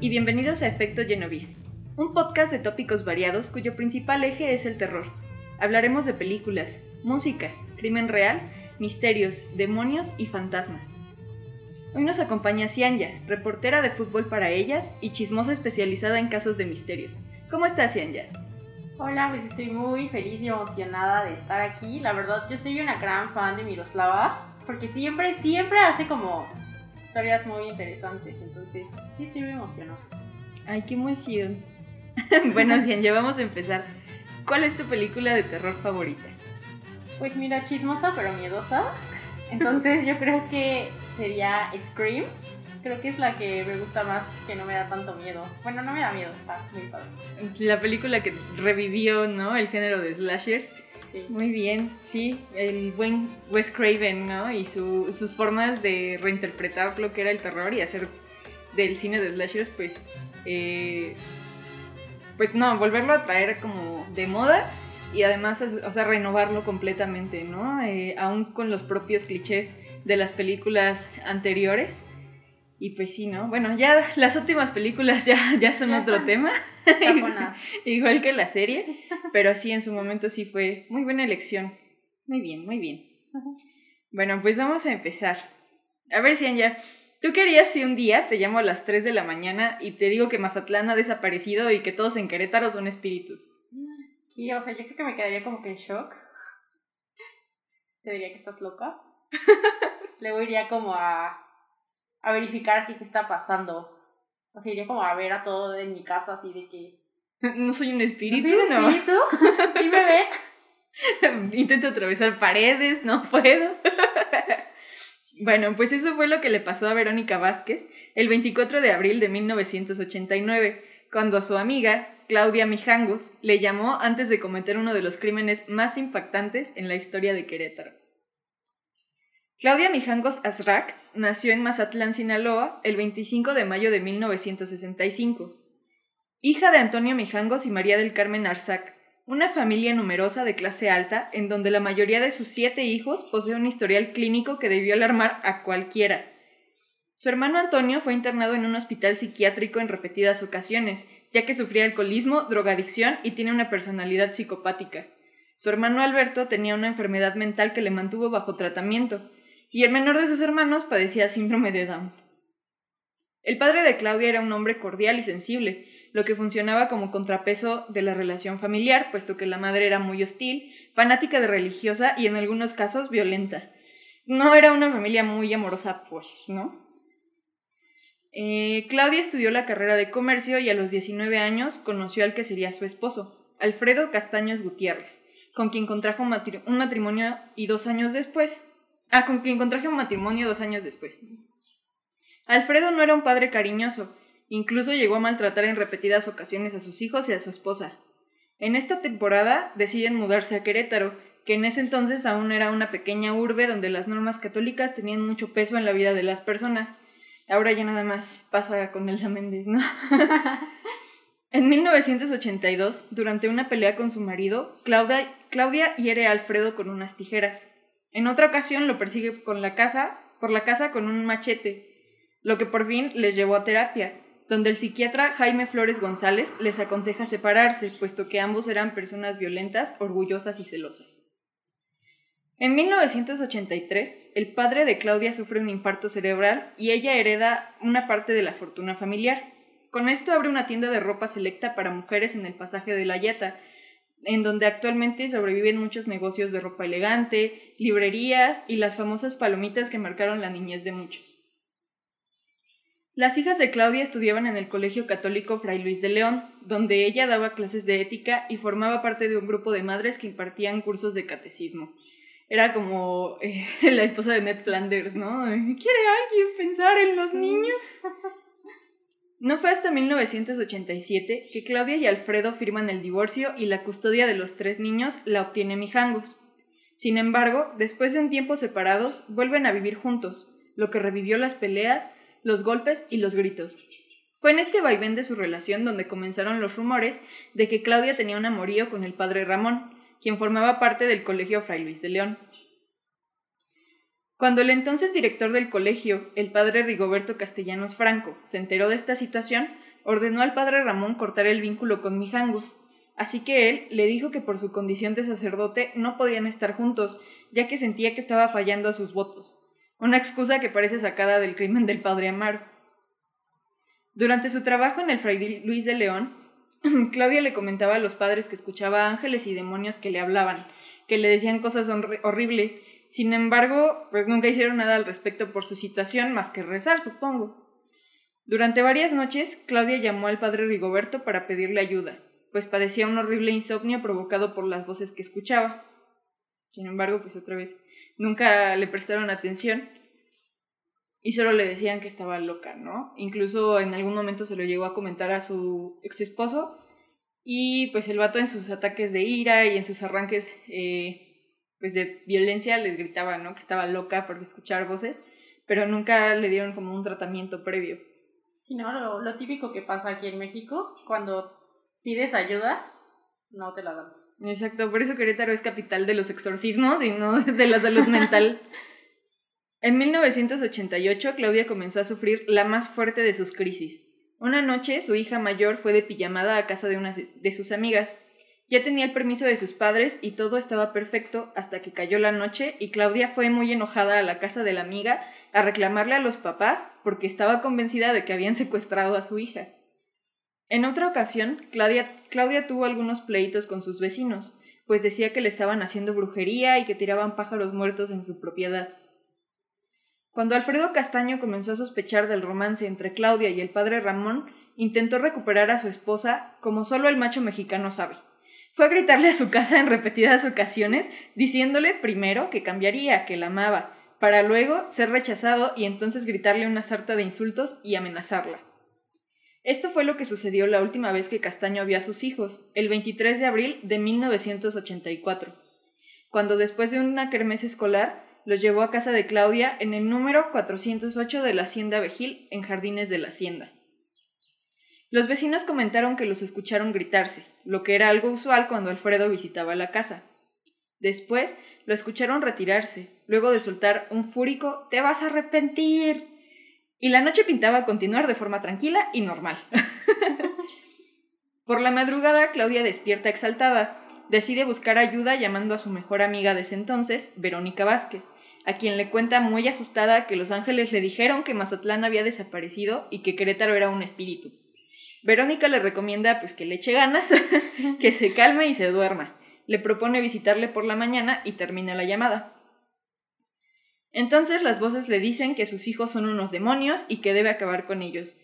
Y bienvenidos a Efecto Genovis, un podcast de tópicos variados cuyo principal eje es el terror. Hablaremos de películas, música, crimen real, misterios, demonios y fantasmas. Hoy nos acompaña Cianya, reportera de fútbol para ellas y chismosa especializada en casos de misterios. ¿Cómo estás, Cianya? Hola, pues estoy muy feliz y emocionada de estar aquí. La verdad, yo soy una gran fan de Miroslava, porque siempre, siempre hace como historias muy interesantes. Entonces, sí, estoy muy emocionada. Ay, qué emoción. bueno, Cianya, vamos a empezar. ¿Cuál es tu película de terror favorita? Pues mira, chismosa pero miedosa. Entonces yo creo que sería Scream. Creo que es la que me gusta más, que no me da tanto miedo. Bueno, no me da miedo, está muy padre. La película que revivió, ¿no? El género de slashers. Sí. Muy bien, sí, el buen Wes Craven, ¿no? Y su- sus formas de reinterpretar lo que era el terror y hacer del cine de slashers, pues, eh, pues no, volverlo a traer como de moda y además, o sea, renovarlo completamente, ¿no? Eh, aún con los propios clichés de las películas anteriores. Y pues sí, ¿no? Bueno, ya las últimas películas ya, ya son Ya otro tema. Igual que la serie, pero sí, en su momento sí fue muy buena elección. Muy bien, muy bien. Bueno, pues vamos a empezar. A ver, ya ¿tú qué harías si un día te llamo a las 3 de la mañana y te digo que Mazatlán ha desaparecido y que todos en Querétaro son espíritus? Sí, o sea, yo creo que me quedaría como que en shock. Te diría que estás loca. Luego iría como a, a verificar qué, qué está pasando. O sea, iría como a ver a todo en mi casa, así de que... No soy un espíritu, ¿Sí, ¿no? espíritu? ¿Sí me ven? Intento atravesar paredes, no puedo. bueno, pues eso fue lo que le pasó a Verónica Vázquez el 24 de abril de 1989, cuando a su amiga, Claudia Mijangos, le llamó antes de cometer uno de los crímenes más impactantes en la historia de Querétaro. Claudia Mijangos Azrak nació en Mazatlán, Sinaloa, el 25 de mayo de 1965. Hija de Antonio Mijangos y María del Carmen Arzac, una familia numerosa de clase alta en donde la mayoría de sus siete hijos posee un historial clínico que debió alarmar a cualquiera. Su hermano Antonio fue internado en un hospital psiquiátrico en repetidas ocasiones, ya que sufría alcoholismo, drogadicción y tiene una personalidad psicopática. Su hermano Alberto tenía una enfermedad mental que le mantuvo bajo tratamiento, y el menor de sus hermanos padecía síndrome de Down. El padre de Claudia era un hombre cordial y sensible, lo que funcionaba como contrapeso de la relación familiar, puesto que la madre era muy hostil, fanática de religiosa y en algunos casos violenta. No era una familia muy amorosa, pues, ¿no? Eh, Claudia estudió la carrera de comercio y a los 19 años conoció al que sería su esposo, Alfredo Castaños Gutiérrez, con quien contrajo un matrimonio y dos años después. Ah, con quien contrajo un matrimonio dos años después. Alfredo no era un padre cariñoso, Incluso llegó a maltratar en repetidas ocasiones a sus hijos y a su esposa. En esta temporada deciden mudarse a Querétaro, que en ese entonces aún era una pequeña urbe donde las normas católicas tenían mucho peso en la vida de las personas. Ahora ya nada más pasa con Elsa Méndez, ¿no? en 1982, durante una pelea con su marido, Claudia, Claudia hiere a Alfredo con unas tijeras. En otra ocasión lo persigue con la casa, por la casa con un machete, lo que por fin les llevó a terapia, donde el psiquiatra Jaime Flores González les aconseja separarse, puesto que ambos eran personas violentas, orgullosas y celosas. En 1983, el padre de Claudia sufre un infarto cerebral y ella hereda una parte de la fortuna familiar. Con esto abre una tienda de ropa selecta para mujeres en el pasaje de la Yeta, en donde actualmente sobreviven muchos negocios de ropa elegante, librerías y las famosas palomitas que marcaron la niñez de muchos. Las hijas de Claudia estudiaban en el Colegio Católico Fray Luis de León, donde ella daba clases de ética y formaba parte de un grupo de madres que impartían cursos de catecismo. Era como eh, la esposa de Ned Flanders, ¿no? ¿Quiere alguien pensar en los niños? No fue hasta 1987 que Claudia y Alfredo firman el divorcio y la custodia de los tres niños la obtiene Mijangos. Sin embargo, después de un tiempo separados, vuelven a vivir juntos, lo que revivió las peleas, los golpes y los gritos. Fue en este vaivén de su relación donde comenzaron los rumores de que Claudia tenía un amorío con el padre Ramón, quien formaba parte del Colegio Fray Luis de León. Cuando el entonces director del colegio, el padre Rigoberto Castellanos Franco, se enteró de esta situación, ordenó al padre Ramón cortar el vínculo con Mijangos, así que él le dijo que por su condición de sacerdote no podían estar juntos, ya que sentía que estaba fallando a sus votos, una excusa que parece sacada del crimen del padre Amaro. Durante su trabajo en el Fray Luis de León, Claudia le comentaba a los padres que escuchaba ángeles y demonios que le hablaban, que le decían cosas horribles sin embargo, pues nunca hicieron nada al respecto por su situación más que rezar, supongo. Durante varias noches, Claudia llamó al padre Rigoberto para pedirle ayuda, pues padecía un horrible insomnio provocado por las voces que escuchaba. Sin embargo, pues otra vez, nunca le prestaron atención y solo le decían que estaba loca, ¿no? Incluso en algún momento se lo llegó a comentar a su ex esposo y pues el vato en sus ataques de ira y en sus arranques eh, pues de violencia les gritaba, ¿no? Que estaba loca por escuchar voces, pero nunca le dieron como un tratamiento previo. Sí, no, lo, lo típico que pasa aquí en México, cuando pides ayuda, no te la dan. Exacto, por eso Querétaro es capital de los exorcismos y no de la salud mental. En 1988, Claudia comenzó a sufrir la más fuerte de sus crisis. Una noche, su hija mayor fue de pijamada a casa de una de sus amigas. Ya tenía el permiso de sus padres y todo estaba perfecto hasta que cayó la noche y Claudia fue muy enojada a la casa de la amiga a reclamarle a los papás porque estaba convencida de que habían secuestrado a su hija. En otra ocasión, Claudia, Claudia tuvo algunos pleitos con sus vecinos, pues decía que le estaban haciendo brujería y que tiraban pájaros muertos en su propiedad. Cuando Alfredo Castaño comenzó a sospechar del romance entre Claudia y el padre Ramón, intentó recuperar a su esposa como solo el macho mexicano sabe fue a gritarle a su casa en repetidas ocasiones, diciéndole primero que cambiaría, que la amaba, para luego ser rechazado y entonces gritarle una sarta de insultos y amenazarla. Esto fue lo que sucedió la última vez que Castaño vio a sus hijos, el 23 de abril de 1984, cuando después de una kermés escolar los llevó a casa de Claudia en el número 408 de la Hacienda Vejil en Jardines de la Hacienda. Los vecinos comentaron que los escucharon gritarse, lo que era algo usual cuando Alfredo visitaba la casa. Después lo escucharon retirarse, luego de soltar un fúrico Te vas a arrepentir. Y la noche pintaba continuar de forma tranquila y normal. Por la madrugada, Claudia despierta exaltada. Decide buscar ayuda llamando a su mejor amiga de ese entonces, Verónica Vázquez, a quien le cuenta muy asustada que los ángeles le dijeron que Mazatlán había desaparecido y que Querétaro era un espíritu. Verónica le recomienda pues que le eche ganas, que se calme y se duerma. Le propone visitarle por la mañana y termina la llamada. Entonces las voces le dicen que sus hijos son unos demonios y que debe acabar con ellos.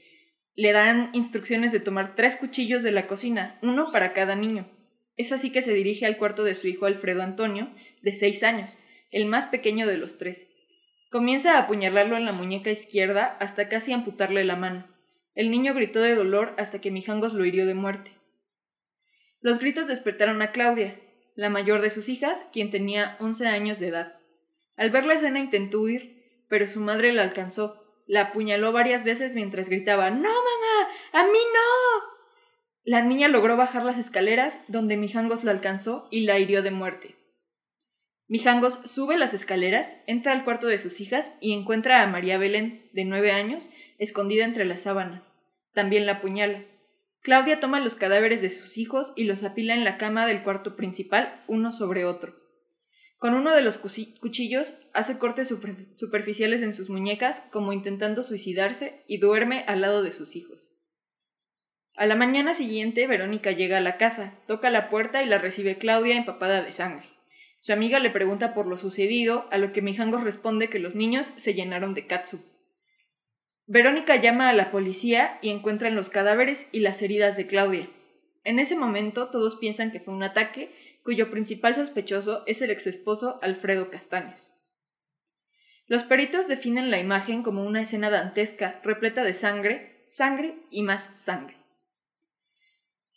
Le dan instrucciones de tomar tres cuchillos de la cocina, uno para cada niño. Es así que se dirige al cuarto de su hijo Alfredo Antonio, de seis años, el más pequeño de los tres. Comienza a apuñalarlo en la muñeca izquierda hasta casi amputarle la mano. El niño gritó de dolor hasta que Mijangos lo hirió de muerte. Los gritos despertaron a Claudia, la mayor de sus hijas, quien tenía once años de edad. Al ver la escena intentó huir, pero su madre la alcanzó, la apuñaló varias veces mientras gritaba No, mamá. a mí no. La niña logró bajar las escaleras, donde Mijangos la alcanzó y la hirió de muerte. Mijangos sube las escaleras, entra al cuarto de sus hijas y encuentra a María Belén, de nueve años, escondida entre las sábanas. También la apuñala. Claudia toma los cadáveres de sus hijos y los apila en la cama del cuarto principal, uno sobre otro. Con uno de los cuchillos hace cortes superficiales en sus muñecas, como intentando suicidarse, y duerme al lado de sus hijos. A la mañana siguiente, Verónica llega a la casa, toca la puerta y la recibe Claudia empapada de sangre. Su amiga le pregunta por lo sucedido, a lo que Mijangos responde que los niños se llenaron de katsu. Verónica llama a la policía y encuentran los cadáveres y las heridas de Claudia. En ese momento todos piensan que fue un ataque cuyo principal sospechoso es el exesposo Alfredo Castaños. Los peritos definen la imagen como una escena dantesca repleta de sangre, sangre y más sangre.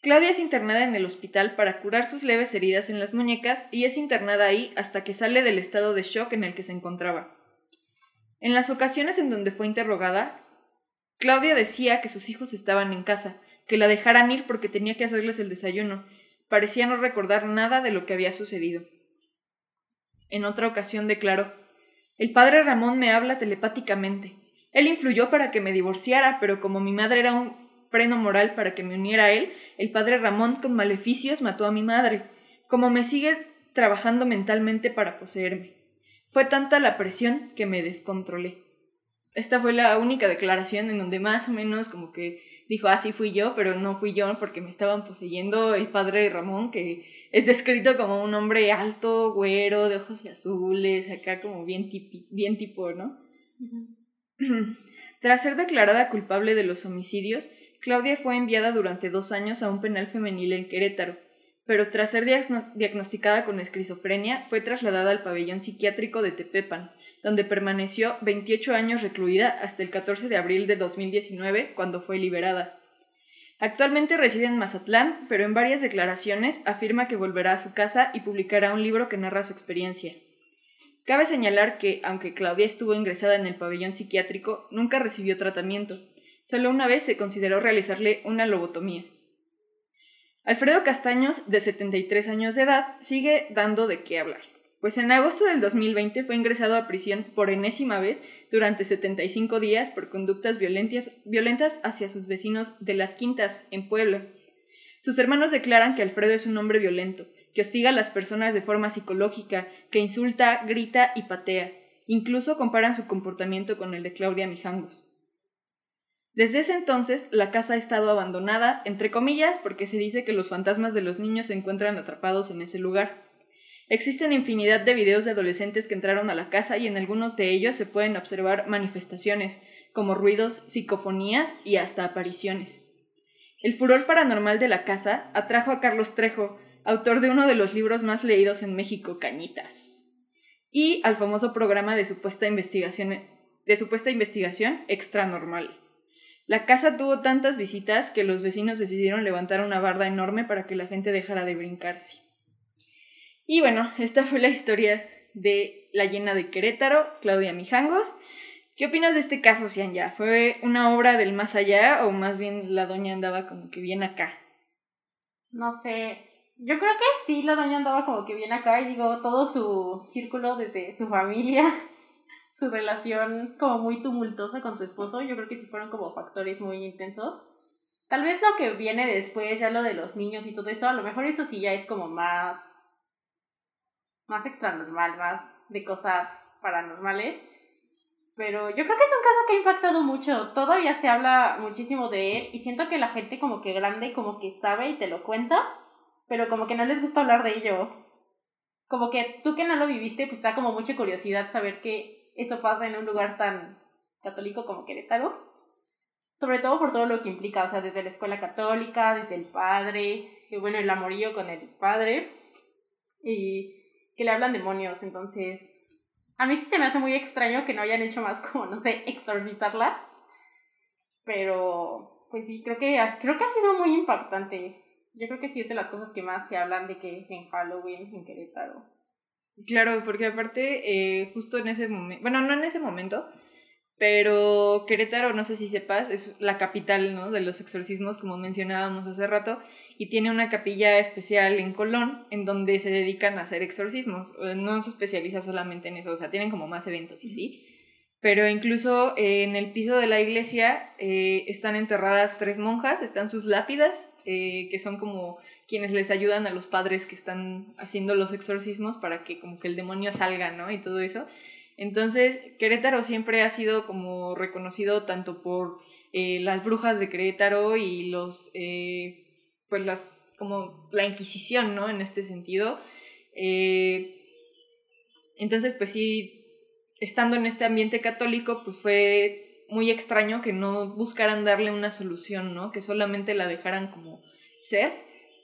Claudia es internada en el hospital para curar sus leves heridas en las muñecas y es internada ahí hasta que sale del estado de shock en el que se encontraba. En las ocasiones en donde fue interrogada, Claudia decía que sus hijos estaban en casa, que la dejaran ir porque tenía que hacerles el desayuno. Parecía no recordar nada de lo que había sucedido. En otra ocasión declaró El padre Ramón me habla telepáticamente. Él influyó para que me divorciara, pero como mi madre era un freno moral para que me uniera a él, el padre Ramón con maleficios mató a mi madre, como me sigue trabajando mentalmente para poseerme. Fue tanta la presión que me descontrolé. Esta fue la única declaración en donde más o menos como que dijo, ah, sí fui yo, pero no fui yo porque me estaban poseyendo el padre Ramón, que es descrito como un hombre alto, güero, de ojos azules, acá como bien, bien tipo, ¿no? Tras ser declarada culpable de los homicidios, Claudia fue enviada durante dos años a un penal femenil en Querétaro, pero tras ser diagnosticada con esquizofrenia, fue trasladada al pabellón psiquiátrico de Tepepan, donde permaneció 28 años recluida hasta el 14 de abril de 2019, cuando fue liberada. Actualmente reside en Mazatlán, pero en varias declaraciones afirma que volverá a su casa y publicará un libro que narra su experiencia. Cabe señalar que, aunque Claudia estuvo ingresada en el pabellón psiquiátrico, nunca recibió tratamiento. Solo una vez se consideró realizarle una lobotomía. Alfredo Castaños, de 73 años de edad, sigue dando de qué hablar pues en agosto del 2020 fue ingresado a prisión por enésima vez durante 75 días por conductas violentas, hacia sus vecinos de las Quintas, en Puebla. Sus hermanos declaran que Alfredo es un hombre violento, que hostiga a las personas de forma psicológica, que insulta, grita y patea. Incluso comparan su comportamiento con el de Claudia Mijangos. Desde ese entonces, la casa ha estado abandonada, entre comillas, porque se dice que los fantasmas de los niños se encuentran atrapados en ese lugar. Existen infinidad de videos de adolescentes que entraron a la casa y en algunos de ellos se pueden observar manifestaciones, como ruidos, psicofonías y hasta apariciones. El furor paranormal de la casa atrajo a Carlos Trejo, autor de uno de los libros más leídos en México, Cañitas, y al famoso programa de supuesta investigación, de supuesta investigación extranormal. La casa tuvo tantas visitas que los vecinos decidieron levantar una barda enorme para que la gente dejara de brincarse. Y bueno, esta fue la historia de la llena de Querétaro, Claudia Mijangos. ¿Qué opinas de este caso, ya ¿Fue una obra del más allá o más bien la doña andaba como que bien acá? No sé. Yo creo que sí, la doña andaba como que bien acá y digo, todo su círculo desde su familia, su relación como muy tumultuosa con su esposo, yo creo que sí fueron como factores muy intensos. Tal vez lo que viene después, ya lo de los niños y todo eso, a lo mejor eso sí ya es como más más extranormal, más de cosas paranormales. Pero yo creo que es un caso que ha impactado mucho. Todavía se habla muchísimo de él y siento que la gente como que grande como que sabe y te lo cuenta, pero como que no les gusta hablar de ello. Como que tú que no lo viviste, pues da como mucha curiosidad saber que eso pasa en un lugar tan católico como Querétaro. Sobre todo por todo lo que implica, o sea, desde la escuela católica, desde el padre, y bueno, el amorío con el padre. Y que le hablan demonios, entonces a mí sí se me hace muy extraño que no hayan hecho más como, no sé, exorcizarla, pero pues sí, creo que, creo que ha sido muy impactante. Yo creo que sí es de las cosas que más se hablan de que en Halloween, en Querétaro. Claro, porque aparte, eh, justo en ese momento, bueno, no en ese momento, pero Querétaro, no sé si sepas, es la capital ¿no? de los exorcismos, como mencionábamos hace rato, y tiene una capilla especial en Colón en donde se dedican a hacer exorcismos. Eh, no se especializa solamente en eso, o sea, tienen como más eventos y sí. Pero incluso eh, en el piso de la iglesia eh, están enterradas tres monjas, están sus lápidas, que son como quienes les ayudan a los padres que están haciendo los exorcismos para que como que el demonio salga, ¿no? Y todo eso. Entonces, Querétaro siempre ha sido como reconocido tanto por las brujas de Querétaro y los pues las, como la Inquisición, ¿no? En este sentido. Eh, entonces, pues sí, estando en este ambiente católico, pues fue muy extraño que no buscaran darle una solución, ¿no? Que solamente la dejaran como ser.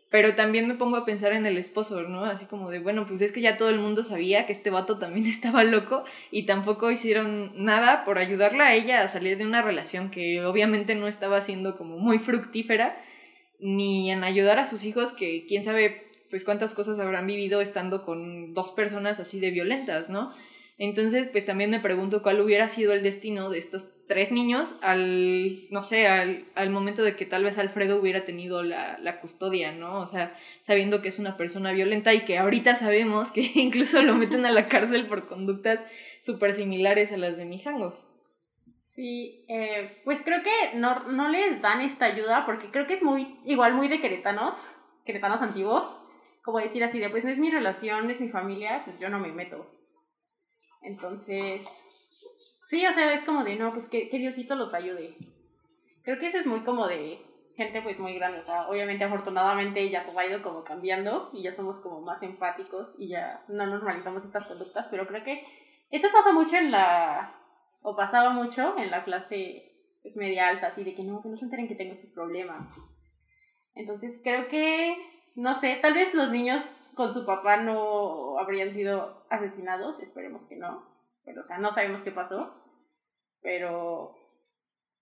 Pero también me pongo a pensar en el esposo, ¿no? Así como de, bueno, pues es que ya todo el mundo sabía que este vato también estaba loco y tampoco hicieron nada por ayudarla a ella a salir de una relación que obviamente no estaba siendo como muy fructífera ni en ayudar a sus hijos que quién sabe pues cuántas cosas habrán vivido estando con dos personas así de violentas, ¿no? Entonces, pues también me pregunto cuál hubiera sido el destino de estas tres niños al, no sé, al, al momento de que tal vez Alfredo hubiera tenido la, la, custodia, ¿no? O sea, sabiendo que es una persona violenta y que ahorita sabemos que incluso lo meten a la cárcel por conductas súper similares a las de Mijangos. Sí, eh, pues creo que no, no les dan esta ayuda porque creo que es muy, igual muy de queretanos, queretanos antiguos, como decir así de, pues no es mi relación, es mi familia, pues yo no me meto. Entonces, Sí, o sea, es como de, no, pues que, Diosito los ayude. Creo que eso es muy como de gente pues muy grande, o sea, obviamente afortunadamente ya todo ha ido como cambiando y ya somos como más empáticos y ya no normalizamos estas conductas, pero creo que eso pasa mucho en la, o pasaba mucho en la clase pues, media alta, así de que no, que no se enteren que tengo estos problemas. Entonces creo que, no sé, tal vez los niños con su papá no habrían sido asesinados, esperemos que no, pero, o sea, no sabemos qué pasó. Pero,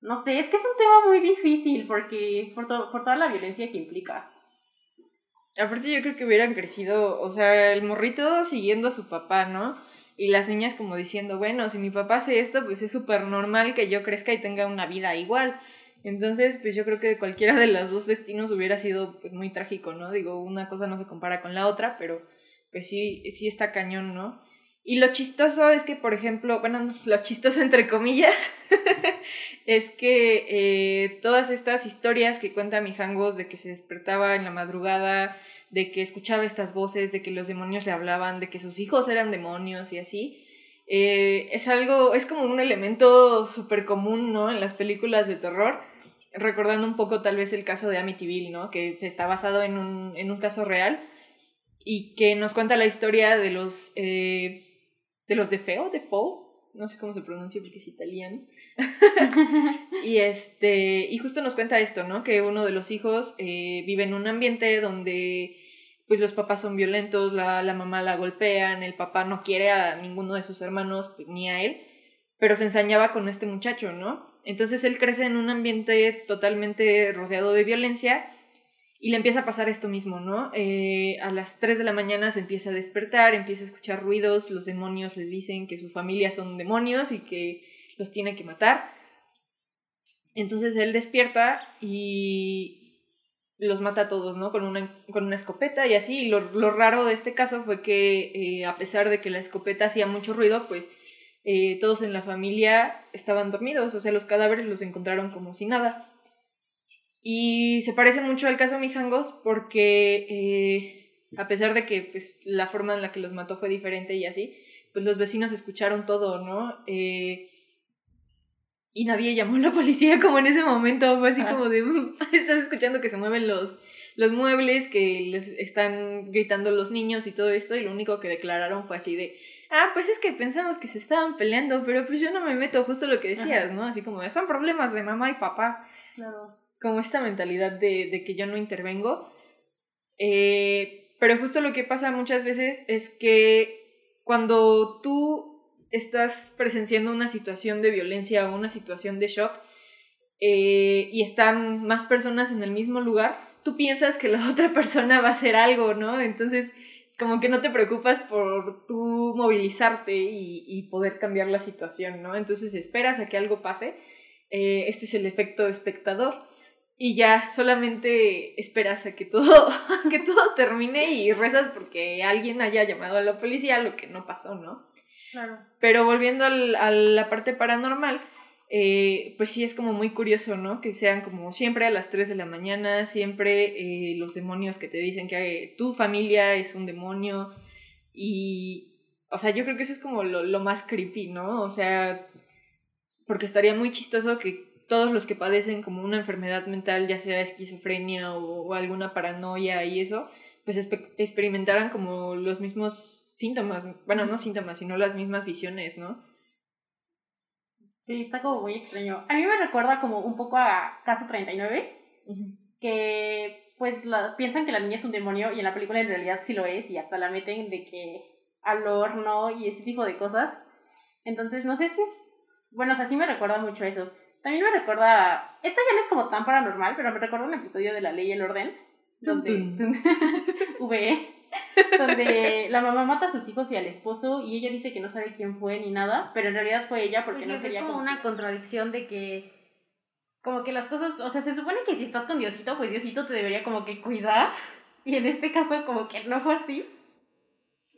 no sé, es que es un tema muy difícil porque por, por toda la violencia que implica. Aparte yo creo que hubieran crecido, o sea, el morrito siguiendo a su papá, ¿no? Y las niñas como diciendo, bueno, si mi papá hace esto, pues es súper normal que yo crezca y tenga una vida igual. Entonces, pues yo creo que cualquiera de los dos destinos hubiera sido pues muy trágico, ¿no? Digo, una cosa no se compara con la otra, pero pues sí, sí está cañón, ¿no? Y lo chistoso es que, por ejemplo, bueno, lo chistoso entre comillas, es que eh, todas estas historias que cuenta Mijangos de que se despertaba en la madrugada, de que escuchaba estas voces, de que los demonios le hablaban, de que sus hijos eran demonios y así, eh, es algo, es como un elemento súper común, ¿no? En las películas de terror, recordando un poco tal vez el caso de Amityville, ¿no? Que está basado en un, en un caso real y que nos cuenta la historia de los... Eh, de los de Feo, de Fo, no sé cómo se pronuncia porque es italiano. y este, y justo nos cuenta esto, ¿no? Que uno de los hijos eh, vive en un ambiente donde pues los papás son violentos, la, la mamá la golpean, el papá no quiere a ninguno de sus hermanos pues, ni a él, pero se ensañaba con este muchacho, ¿no? Entonces él crece en un ambiente totalmente rodeado de violencia y le empieza a pasar esto mismo, ¿no? Eh, a las 3 de la mañana se empieza a despertar, empieza a escuchar ruidos, los demonios le dicen que su familia son demonios y que los tiene que matar. Entonces él despierta y los mata a todos, ¿no? Con una, con una escopeta y así. Y lo, raro de este caso fue que eh, a pesar de que la escopeta hacía mucho ruido, pues eh, todos en la familia estaban dormidos, o sea, los cadáveres los encontraron como si nada. Y se parece mucho al caso Mijangos porque eh, a pesar de que pues, la forma en la que los mató fue diferente y así, pues los vecinos escucharon todo, ¿no? Eh, y nadie llamó a la policía como en ese momento, fue así como de, mm, estás escuchando que se mueven los, los muebles, que les están gritando los niños y todo esto, y lo único que declararon fue así de, ah, pues es que pensamos que se estaban peleando, pero pues yo no me meto, justo lo que decías, ¿no? Así como, son problemas de mamá y papá. Claro como esta mentalidad de, de que yo no intervengo. Eh, pero justo lo que pasa muchas veces es que cuando tú estás presenciando una situación de violencia o una situación de shock eh, y están más personas en el mismo lugar, tú piensas que la otra persona va a hacer algo, ¿no? Entonces, como que no te preocupas por tú movilizarte y, y poder cambiar la situación, ¿no? Entonces esperas a que algo pase. Eh, este es el efecto espectador y ya solamente esperas a que todo, que todo termine y rezas porque alguien haya llamado a la policía, lo que no pasó, ¿no? Claro. Pero volviendo al, a la parte paranormal, eh, pues sí es como muy curioso, ¿no? Que sean como siempre a las 3 de la mañana, siempre eh, los demonios que te dicen que tu familia es un demonio y, o sea, yo creo que eso es como lo, lo más creepy, ¿no? O sea, porque estaría muy chistoso que todos los que padecen como una enfermedad mental, ya sea esquizofrenia o, alguna paranoia y eso, pues experimentaran como los mismos síntomas, bueno, no síntomas, sino las mismas visiones, ¿no? Sí, está como muy extraño. A mí me recuerda como un poco a Caso 39, que pues piensan que la niña es un demonio y en la película en realidad sí lo es y hasta la meten de que al horno y ese tipo de cosas. Entonces no sé si es... Bueno, o sea, sí me recuerda mucho eso. También me recuerda, esto ya no es como tan paranormal, pero me recuerda un episodio de La Ley y el Orden, donde, VE, donde la mamá mata a sus hijos y al esposo y ella dice que no sabe quién fue ni nada, pero en realidad fue ella porque Pues no quería es como como una contradicción de que como que las cosas, o sea, se supone que si estás con Diosito, pues Diosito te debería como que cuidar y en este caso como que no fue así.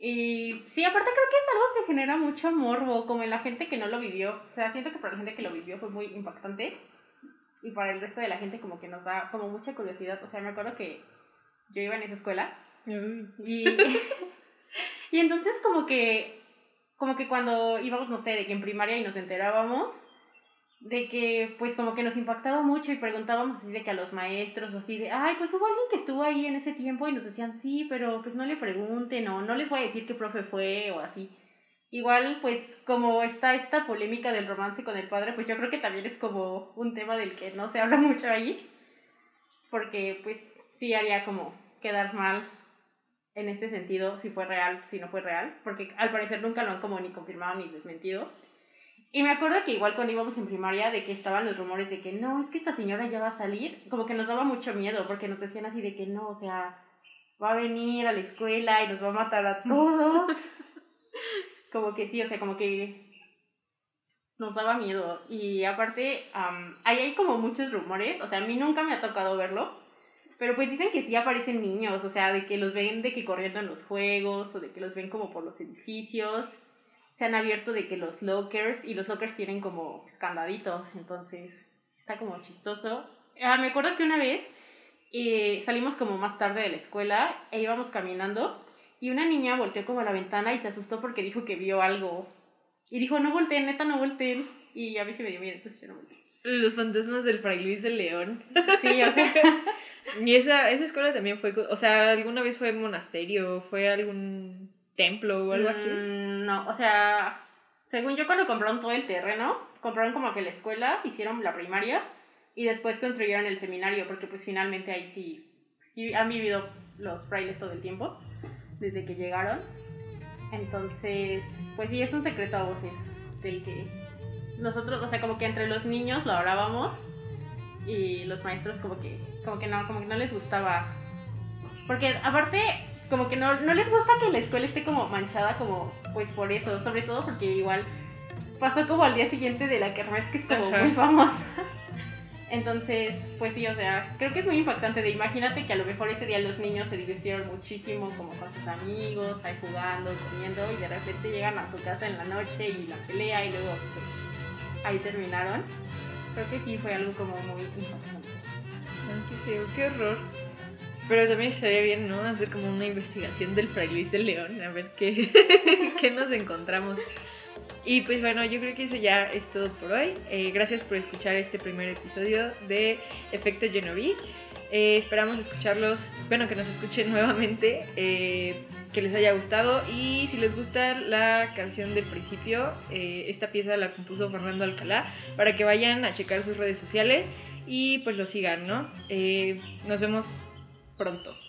Y sí, aparte creo que es algo que genera mucho morbo, como en la gente que no lo vivió. O sea, siento que para la gente que lo vivió fue muy impactante y para el resto de la gente como que nos da como mucha curiosidad. O sea, me acuerdo que yo iba en esa escuela y, y entonces como que, como que cuando íbamos, no sé, de que en primaria y nos enterábamos, de que pues como que nos impactaba mucho y preguntábamos así de que a los maestros o así de, ay, pues hubo alguien que estuvo ahí en ese tiempo y nos decían, sí, pero pues no le pregunten o no les voy a decir qué profe fue o así. Igual pues como está esta polémica del romance con el padre, pues yo creo que también es como un tema del que no se habla mucho ahí, porque pues sí haría como quedar mal en este sentido si fue real, si no fue real, porque al parecer nunca lo han como ni confirmado ni desmentido. Y me acuerdo que igual cuando íbamos en primaria de que estaban los rumores de que no, es que esta señora ya va a salir, como que nos daba mucho miedo porque nos decían así de que no, o sea, va a venir a la escuela y nos va a matar a todos. como que sí, o sea, como que nos daba miedo. Y aparte, ahí hay como muchos rumores, o sea, a mí nunca me ha tocado verlo, pero pues dicen que sí aparecen niños, o sea, de que los ven de que corriendo en los juegos o de que los ven como por los edificios se han abierto de que los lockers, y los lockers tienen como candaditos, entonces está como chistoso. Ah, me acuerdo que una vez eh, salimos como más tarde de la escuela e íbamos caminando y una niña volteó como a la ventana y se asustó porque dijo que vio algo. Y dijo, no volteen, neta, no volteen. Y a mí se me dio miedo, entonces yo no volteé. Los fantasmas del Fray Luis de León. Sí, o sea, Y esa, esa escuela también fue, o sea, alguna vez fue monasterio, fue algún templo o algo así. Mm, No, o sea, según yo cuando compraron todo el terreno, compraron como que la escuela, hicieron la primaria y después construyeron el seminario, porque pues finalmente ahí sí, sí han vivido los frailes todo el tiempo, desde que llegaron. Entonces, pues sí, es un secreto a voces del que nosotros, o sea, como que entre los niños lo hablábamos y los maestros como que, como que no, como que no les gustaba. Porque aparte, como que no, no les gusta que la escuela esté como manchada como pues por eso, sobre todo porque igual pasó como al día siguiente de la kermés que es como Ajá. muy famosa. Entonces, pues sí, o sea, creo que es muy impactante de imagínate que a lo mejor ese día los niños se divirtieron muchísimo como con sus amigos, ahí jugando, comiendo y de repente llegan a su casa en la noche y la pelea y luego pues, ahí terminaron. Creo que sí fue algo como muy impactante. Ay, qué feo, qué horror. Pero también estaría bien, ¿no? Hacer como una investigación del Fray Luis de León, a ver qué, qué nos encontramos. Y pues bueno, yo creo que eso ya es todo por hoy. Eh, gracias por escuchar este primer episodio de Efecto Genovese. Eh, esperamos escucharlos, bueno, que nos escuchen nuevamente, eh, que les haya gustado y si les gusta la canción del principio, eh, esta pieza la compuso Fernando Alcalá, para que vayan a checar sus redes sociales y pues lo sigan, ¿no? Eh, nos vemos pronto.